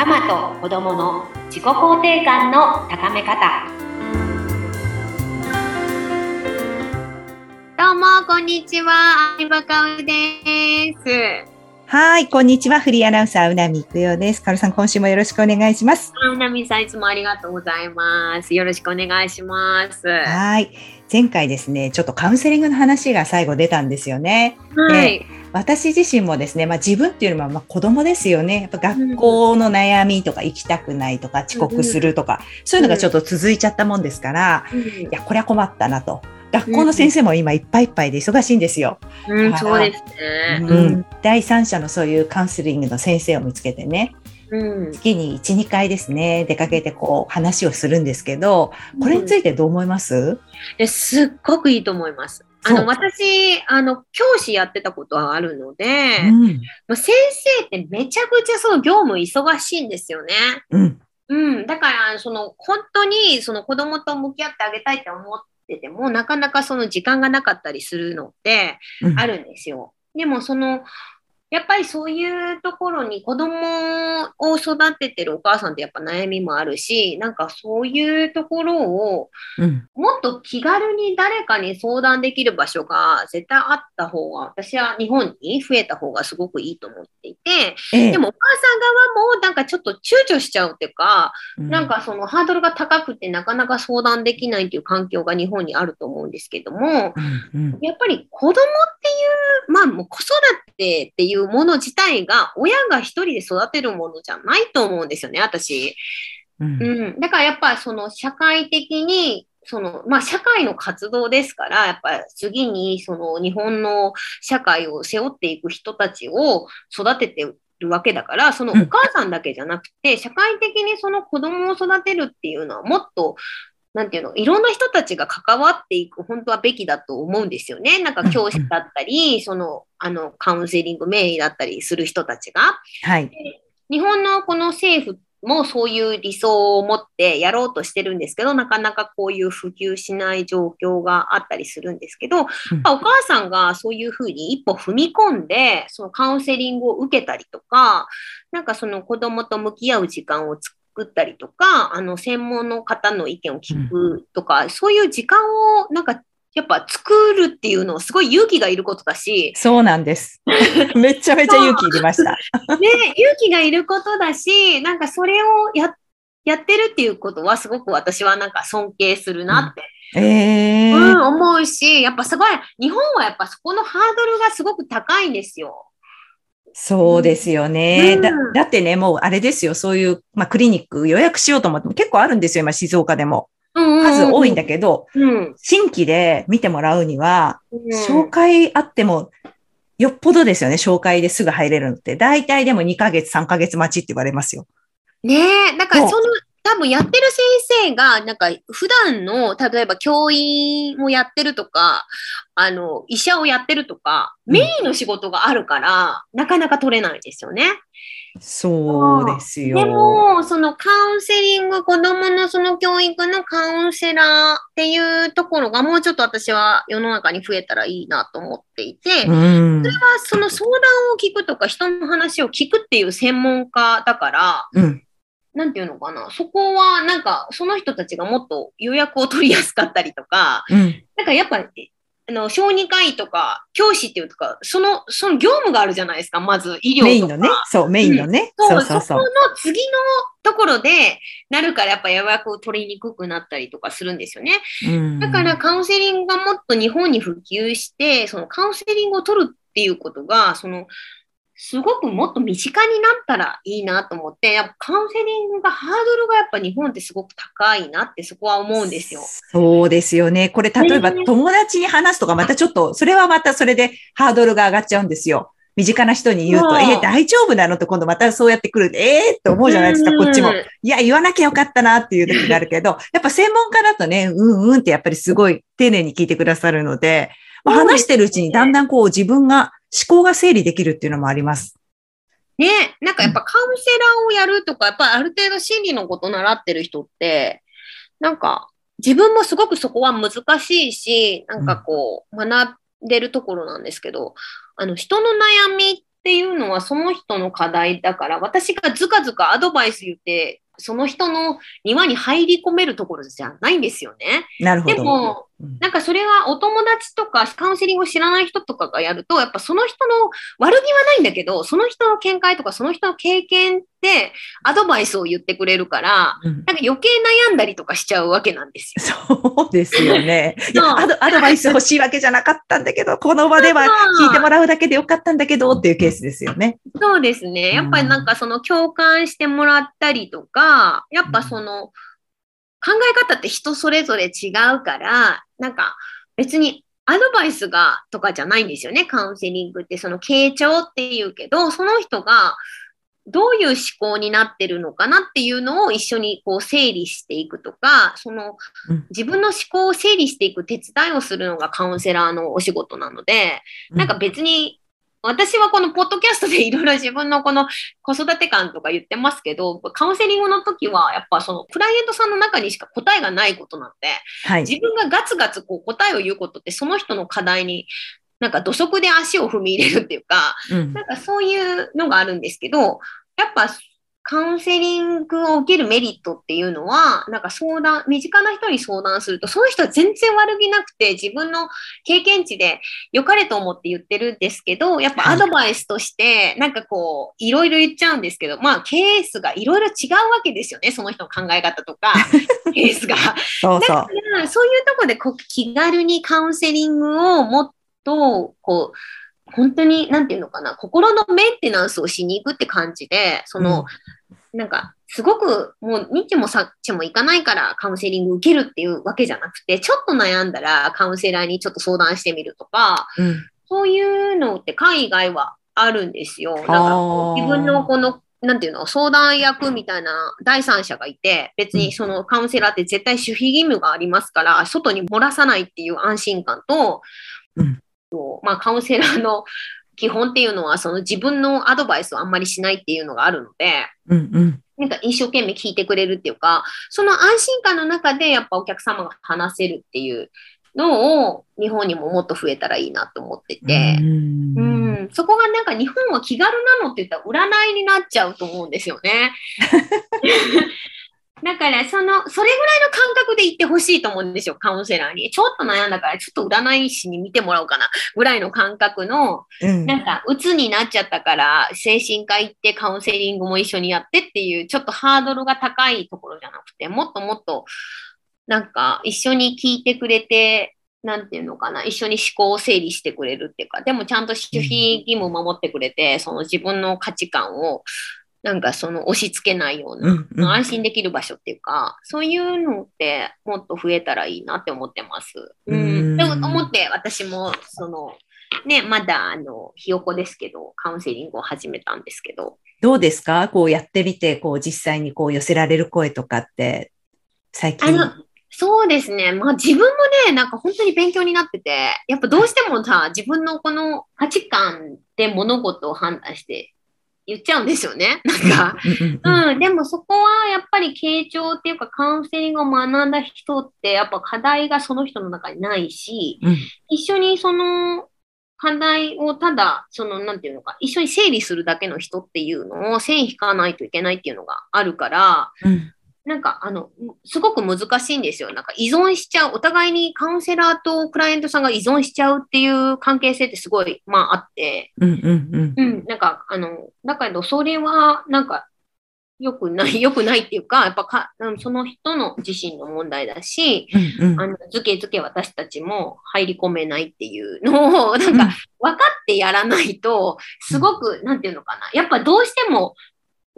ママと子供の自己肯定感の高め方どうもこんにちは相葉かおですはい、こんにちは。フリーアナウンサー、うなみくよです。かるさん、今週もよろしくお願いします。うなみさん、いつもありがとうございます。よろしくお願いします。ははい。前回ですね、ちょっとカウンセリングの話が最後出たんですよね。い。私自身もですね、まあ自分っていうのはまあ子供ですよね。やっぱ学校の悩みとか行きたくないとか遅刻するとか、そういうのがちょっと続いちゃったもんですから、いや、これは困ったなと。学校の先生も今いっぱいいっぱいで忙しいんですよ。うん、そうですね。うん、第三者のそういうカウンセリングの先生を見つけてね、うん。月に1、2回ですね、出かけてこう話をするんですけど、これについてどう思います、えすっごくいいと思います。あの、私、あの、教師やってたことはあるので、うん。まあ先生ってめちゃくちゃその業務忙しいんですよね。うん。うん。だから、その、本当に、その子供と向き合ってあげたいって思ってても、なかなかその時間がなかったりするのってうんあるんですよ。でも、その、やっぱりそういうところに子供を育ててるお母さんってやっぱ悩みもあるし、なんかそういうところをうん。もっと気軽に誰かに相談できる場所が絶対あった方が、私は日本に増えた方がすごくいいと思っていて、ええ。でもお母さん側もなんかちょっと躊躇しちゃうっていうか、なん、かそのハードルが高くてなかなか相談できないっていう環境が日本にあると思うんですけども、うんうん。やっぱり子供っていう、まあもう子育てっていうもの自体が親が一人で育てるものじゃないと思うんですよね、私。うんうん。だからやっぱその社会的に、その、まあ社会の活動ですから、やっぱり次にその日本の社会を背負っていく人たちを育ててるわけだから、そのお母さんだけじゃなくて、社会的にその子供を育てるっていうのはもっと、なんていうの、いろんな人たちが関わっていく、本当はべきだと思うんですよね。なんか教師だったり、その、あの、カウンセリング名医だったりする人たちが。はい。日本のこの政府もそういう理想を持ってやろうとしてるんですけど、なかなかこういう普及しない状況があったりするんですけど、うんお母さんがそういうふうに一歩踏み込んで、そのカウンセリングを受けたりとか、なんかその子供と向き合う時間を作ったりとか、あの専門の方の意見を聞くとか、そういう時間をなんかやっぱ作るっていうのはすごい勇気がいることだし、そうなんです。めちゃめちゃ勇気いりました。ね、勇気がいることだし、なんかそれをややってるっていうことはすごく私はなんか尊敬するなって、ええうん思うし、やっぱすごい、日本はやっぱそこのハードルがすごく高いんですよ。そうですよね、うんだ。だってね、もうあれですよ、そういう、まあ、クリニック予約しようと思っても結構あるんですよ、今静岡でも。数多いんだけど、うん。新規で見てもらうには、うん紹介あっても、よっぽどですよね、紹介ですぐ入れるのって。大体でも2ヶ月、3ヶ月待ちって言われますよ。ねえ、だからそその、多分やってる先生が、なんか普段の、例えば教員をやってるとか、あの、医者をやってるとか、うんメインの仕事があるから、なかなか取れないですよね。そうですよ。でも、そのカウンセリング、子供のその教育のカウンセラーっていうところがもうちょっと私は世の中に増えたらいいなと思っていて、うん。まあその相談を聞くとか人の話を聞くっていう専門家だから、うん。なんていうのかな、そこはなんかその人たちがもっと予約を取りやすかったりとか、うん。なんかやっぱ、あの、小児科医とか教師っていうとか、その、その業務があるじゃないですか、まず医療とか。メインのね。そう、メインのね。そそううそうそうそこ。の次のところでなるからやっぱ予約を取りにくくなったりとかするんですよね。うんだからカウンセリングがもっと日本に普及して、そのカウンセリングを取るっていうことが、その、すごくもっと身近になったらいいなと思って、やっぱカウンセリングがハードルがやっぱ日本ってすごく高いなってそこは思うんですよ。そうですよね。これ、例えばね友達に話すとか、またちょっと、それはまたそれでハードルが上がっちゃうんですよ。身近な人に言うと、えー大丈夫なのって今度またそうやってくる。えーって思うじゃないですか、こっちも。いや、言わなきゃよかったなっていう時があるけど、やっぱ専門家だとね、うんうんってやっぱりすごい丁寧に聞いてくださるので、話してるうちにだんだんこう自分が思考が整理できるっていうのもあります。ね、なんかやっぱカウンセラーをやるとか、やっぱりある程度心理のこと習ってる人って、なんか自分もすごくそこは難しいし、なんかこう学んでるところなんですけど、あの人の悩みっっていうのはその人の課題だから、私がずかずかアドバイス言って、その人の庭に入り込めるところじゃないんですよね。なるほど。でも、なんかそれはお友達とかカウンセリングを知らない人とかがやると、やっぱその人の悪気はないんだけど、その人の見解とかその人の経験でアドバイスを言ってくれるから、うん、なんか余計悩んだりとかしちゃうわけなんですよ。そうですよね アド。アドバイス欲しいわけじゃなかったんだけど、この場では聞いてもらうだけでよかったんだけどっていうケースですよね。そうですね。やっぱりなんかその共感してもらったりとか、やっぱその、うん考え方って人それぞれ違うから、なんか別にアドバイスがとかじゃないんですよね、カウンセリングって。その傾聴っていうけど、その人がどういう思考になってるのかなっていうのを一緒にこう整理していくとか、その自分の思考を整理していく手伝いをするのがカウンセラーのお仕事なので、なんか別に私はこのポッドキャストでいろいろ自分のこの子育て感とか言ってますけど、カウンセリングの時はやっぱそのクライアントさんの中にしか答えがないことなので、はい、自分がガツガツこう答えを言うことってその人の課題になんか土足で足を踏み入れるっていうか、うん、なんかそういうのがあるんですけど、やっぱカウンセリングを受けるメリットっていうのは、なんか相談、身近な人に相談すると、その人は全然悪気なくて、自分の経験値で良かれと思って言ってるんですけど、やっぱアドバイスとして、なんかこう、いろいろ言っちゃうんですけど、まあ、ケースがいろいろ違うわけですよね、その人の考え方とか、ケースが。そうそう。そういうとこでこう気軽にカウンセリングをもっと、こう、本当に、なんていうのかな、心のメンテナンスをしに行くって感じで、その、うん、なんか、すごくもうニッチもサッチも行かないからカウンセリング受けるっていうわけじゃなくて、ちょっと悩んだらカウンセラーにちょっと相談してみるとか、うん、そういうのって海外はあるんですよ。だから自分のこのなんていうの、相談役みたいな第三者がいて、別にそのカウンセラーって絶対守秘義務がありますから、外に漏らさないっていう安心感と、うん、まあ、カウンセラーの基本っていうのは、その自分のアドバイスをあんまりしないっていうのがあるので、うんうん、なんか一生懸命聞いてくれるっていうか、その安心感の中でやっぱお客様が話せるっていうのを日本にももっと増えたらいいなと思ってて、うん、うん、そこがなんか日本は気軽なのって言ったら占いになっちゃうと思うんですよね。だから、その、それぐらいの感覚で行ってほしいと思うんですよ、カウンセラーに。ちょっと悩んだから、ちょっと占い師に見てもらおうかな、ぐらいの感覚の、うん、なんか、鬱になっちゃったから、精神科行ってカウンセリングも一緒にやってっていう、ちょっとハードルが高いところじゃなくて、もっともっと、なんか、一緒に聞いてくれて、なんていうのかな、一緒に思考を整理してくれるっていうか、でもちゃんと守秘義務を守ってくれて、その自分の価値観をなんかその押し付けないような、うんうん、安心できる場所っていうか、そういうのってもっと増えたらいいなって思ってます。うん。でも思って私も、その、ね、まだあの、ひよこですけど、カウンセリングを始めたんですけど。どうですか？こうやってみて、こう実際にこう寄せられる声とかって、最近。あのそうですね。まあ自分もね、なんか本当に勉強になってて、やっぱどうしてもさ、自分のこの価値観で物事を判断して言っちゃうんですよね。なんか、うん、でもそこはやっぱり傾聴っていうかカウンセリングを学んだ人ってやっぱ課題がその人の中にないし、うん、一緒にその課題をただ、その、なんていうのか、一緒に整理するだけの人っていうのを線引かないといけないっていうのがあるから、うん、なんか、あの、すごく難しいんですよ。なんか依存しちゃう、お互いにカウンセラーとクライアントさんが依存しちゃうっていう関係性ってすごい、まああって、うんうんうん。うん、なんか、あの、だけど、それは、なんか、良くない、良くないっていうか、やっぱか、その人の自身の問題だし、うんうん、あの、ずけずけ私たちも入り込めないっていうのを、なんか、分かってやらないと、すごく、なんていうのかな。やっぱどうしても、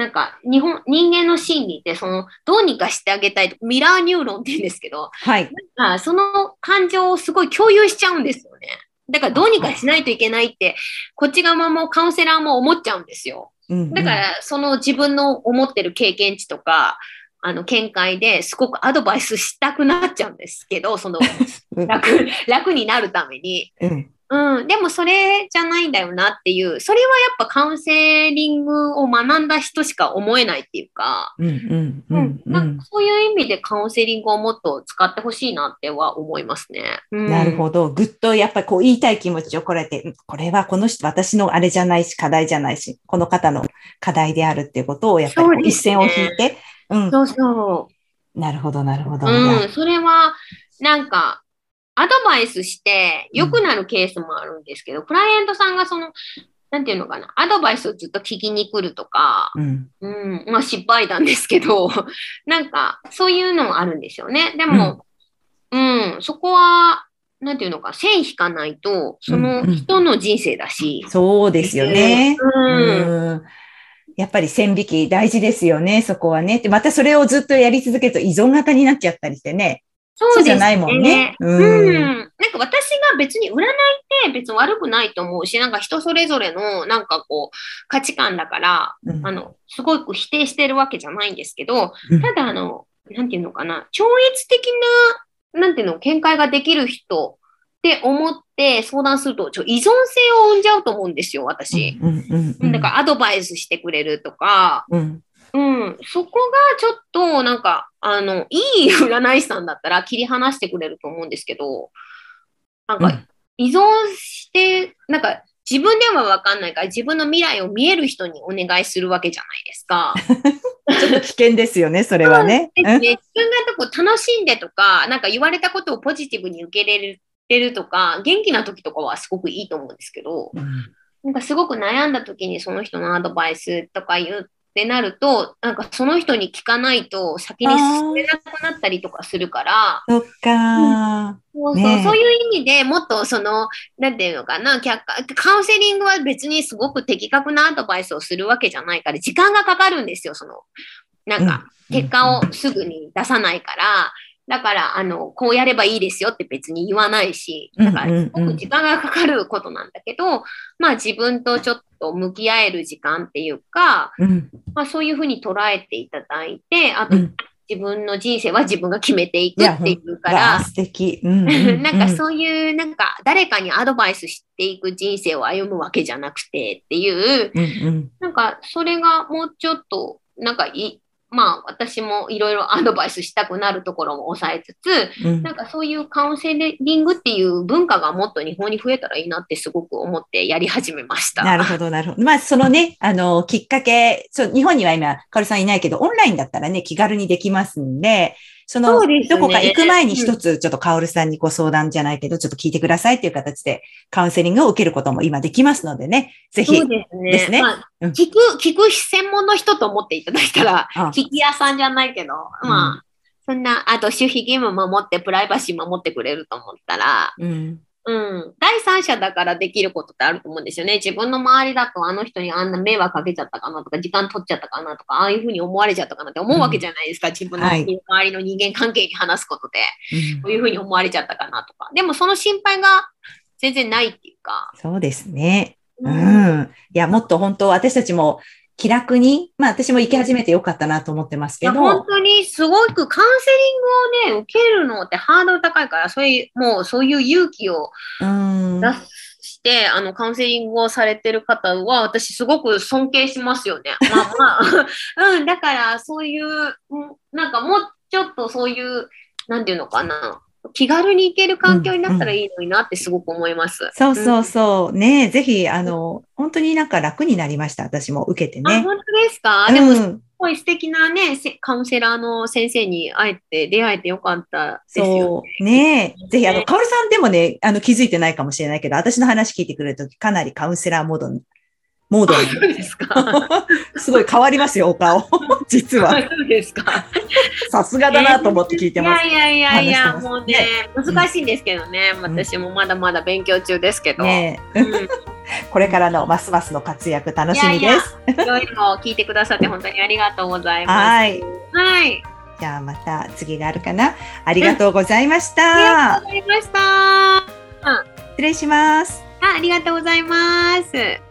なんか日本、人間の心理って、その、どうにかしてあげたいと、ミラーニューロンって言うんですけど、はい。なんかその感情をすごい共有しちゃうんですよね。だからどうにかしないといけないって、こっち側もカウンセラーも思っちゃうんですよ。うんうん、だから、その自分の思ってる経験値とか、あの、見解ですごくアドバイスしたくなっちゃうんですけど、その、楽、楽になるために。うんうん、でもそれじゃないんだよなっていう、それはやっぱカウンセリングを学んだ人しか思えないっていうか、うんうんううんんうなんんかそういう意味でカウンセリングをもっと使ってほしいなっては思いますね。うんなるほど。ぐっとやっぱりこう言いたい気持ちをこらえて、うんこれはこの人、私のあれじゃないし、課題じゃないし、この方の課題であるっていうことをやっぱり一線を引いて、うん。そうそう。なるほど、なるほど。うん、それは、なんか、アドバイスして良くなるケースもあるんですけど、クライアントさんがその、なんていうのかな、アドバイスをずっと聞きに来るとか、うん。うん、まあ失敗談ですけど、なんか、そういうのもあるんですよね。でも、うん、そこは、なんていうのか、線引かないと、その人の人生だし、そうですよね。うん、うんやっぱり線引き大事ですよね、そこはね。で、またそれをずっとやり続けると依存型になっちゃったりしてね。そうじゃないもんね。う。うんん。なんか私が別に占いって別に悪くないと思うし、なんか人それぞれのなんかこう価値観だから、うんあの、すごく否定してるわけじゃないんですけど、うんただあの、なんていうのかな、超越的な、なんていうの、見解ができる人って思って相談すると、ちょ依存性を生んじゃうと思うんですよ、私。うんうんうん。だからアドバイスしてくれるとか、うん。うん、そこがちょっとなんか、あの、いい占い師さんだったら切り離してくれると思うんですけど、なんかうん。依存して、なんか自分ではわかんないから自分の未来を見える人にお願いするわけじゃないですか。ちょっと危険ですよね、それはね。ね、自分がこう楽しんでとか、なんか言われたことをポジティブに受け入れれるとか、元気な時とかはすごくいいと思うんですけど、うん。なんかすごく悩んだ時にその人のアドバイスとか言うってなると、なんかその人に聞かないと先に進めなくなったりとかするから、そっかそうそうねえ。そういう意味でもっとその、なんていうのかな、客観カウンセリングは別にすごく的確なアドバイスをするわけじゃないから、時間がかかるんですよ、その、なんか、結果をすぐに出さないから、だから、あの、こうやればいいですよって別に言わないし、だから、すごく時間がかかることなんだけど、まあ自分とちょっと向き合える時間っていうか、うん。まあそういうふうに捉えていただいて、あとうん。自分の人生は自分が決めていくっていうから、素敵。うん。ううなんかそういう、なんか誰かにアドバイスしていく人生を歩むわけじゃなくてっていう、うんうん。なんかそれがもうちょっと、なんかい、まあ私もいろいろアドバイスしたくなるところも抑えつつ、うんなんかそういうカウンセリングっていう文化がもっと日本に増えたらいいなってすごく思ってやり始めました。なるほど、なるほど。まあ、そのね、あの、きっかけ、そう、日本には今、カオルさんいないけど、オンラインだったらね、気軽にできますんで、その、ね。どこか行く前に一つ、ちょっとカオルさんにご相談じゃないけど、ちょっと聞いてくださいっていう形で、カウンセリングを受けることも今できますのでね、ぜひ。そう、ですね。ですね。まあうん。聞く、聞く専門の人と思っていただいたら、あ聞き屋さんじゃないけど、まあ、そんな、あと守秘義務守って、プライバシー守ってくれると思ったら、うん、うん、第三者だからできることってあると思うんですよね。自分の周りだと、あの人にあんな迷惑かけちゃったかなとか、時間取っちゃったかなとか、ああいうふうに思われちゃったかなって思うわけじゃないですか。自分のはい周りの人間関係に話すことで、うんこういうふうに思われちゃったかなとか。でも、その心配が全然ないっていうか、そうですね。ううんん。いや、もっと本当、私たちも気楽に、まあ私も行き始めてよかったなと思ってますけど、本当にすごくカウンセリングをね、受けるのってハードル高いから、そういう、もうそういう勇気をうん。出して、あの、カウンセリングをされてる方は、私すごく尊敬しますよね。まあまあ、うん、だからそういう、うんなんかもうちょっとそういう、なんていうのかな、気軽に行ける環境になったらいいのになってすごく思います。そうそうそう。ねぜひ、あの、本当になんか楽になりました。私も受けてあ、ね。本当ですか、でも、すうんごい素敵なね、せカウンセラーの先生に会えて、出会えてよかったですよね。そう。ねえ。ぜひ、あの、カオルさんでもね、あの、気づいてないかもしれないけど、私の話聞いてくれるとき、かなりカウンセラーモードに、モードあそうですか。に、すごい変わりますよ、お顔。実は。そうですか。さすがだなと思って聞いてます。いやいやいやいや、もうね、難しいんですけどね、私もまだまだ勉強中ですけど。ねえうん これからのますますの活躍楽しみです。いろいろ聞いてくださって本当にありがとうございます。はい。はい。じゃあまた次があるかな。ありがとうございましあた。りがとうございました。あ失礼します。ありがとうございます。